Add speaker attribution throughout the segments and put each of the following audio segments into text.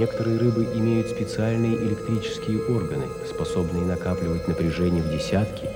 Speaker 1: Некоторые рыбы имеют специальные электрические органы, способные накапливать напряжение в десятки,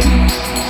Speaker 2: Bye.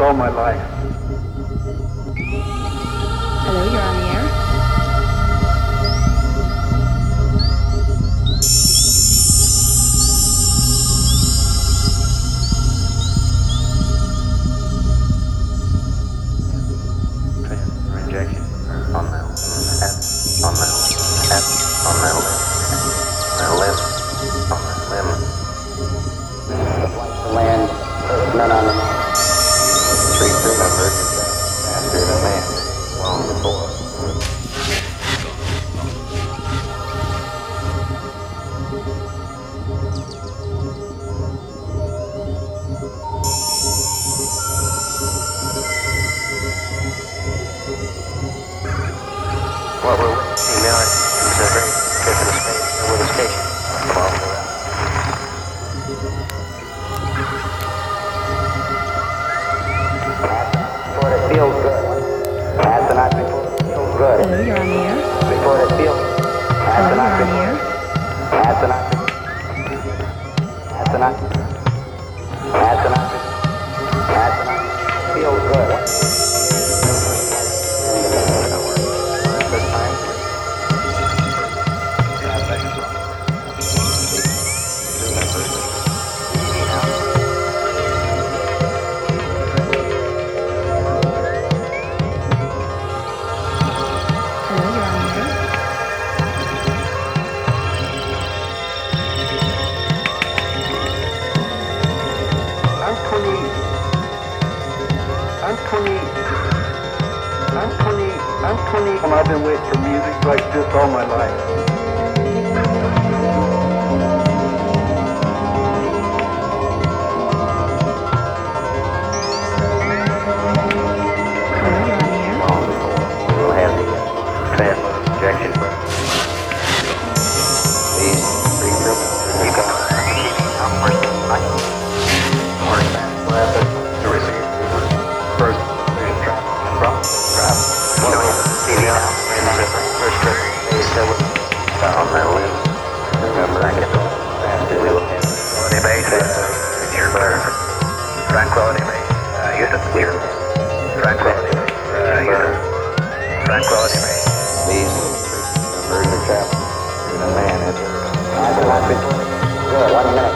Speaker 2: all my life.
Speaker 3: What we're the space with the station. Follow the route. Before it feels good.
Speaker 4: Hello, you're on the air.
Speaker 3: Before it feels.
Speaker 4: Hello, you're on the air.
Speaker 2: been waiting for music like this all my life.
Speaker 4: 对，对，完
Speaker 2: 了。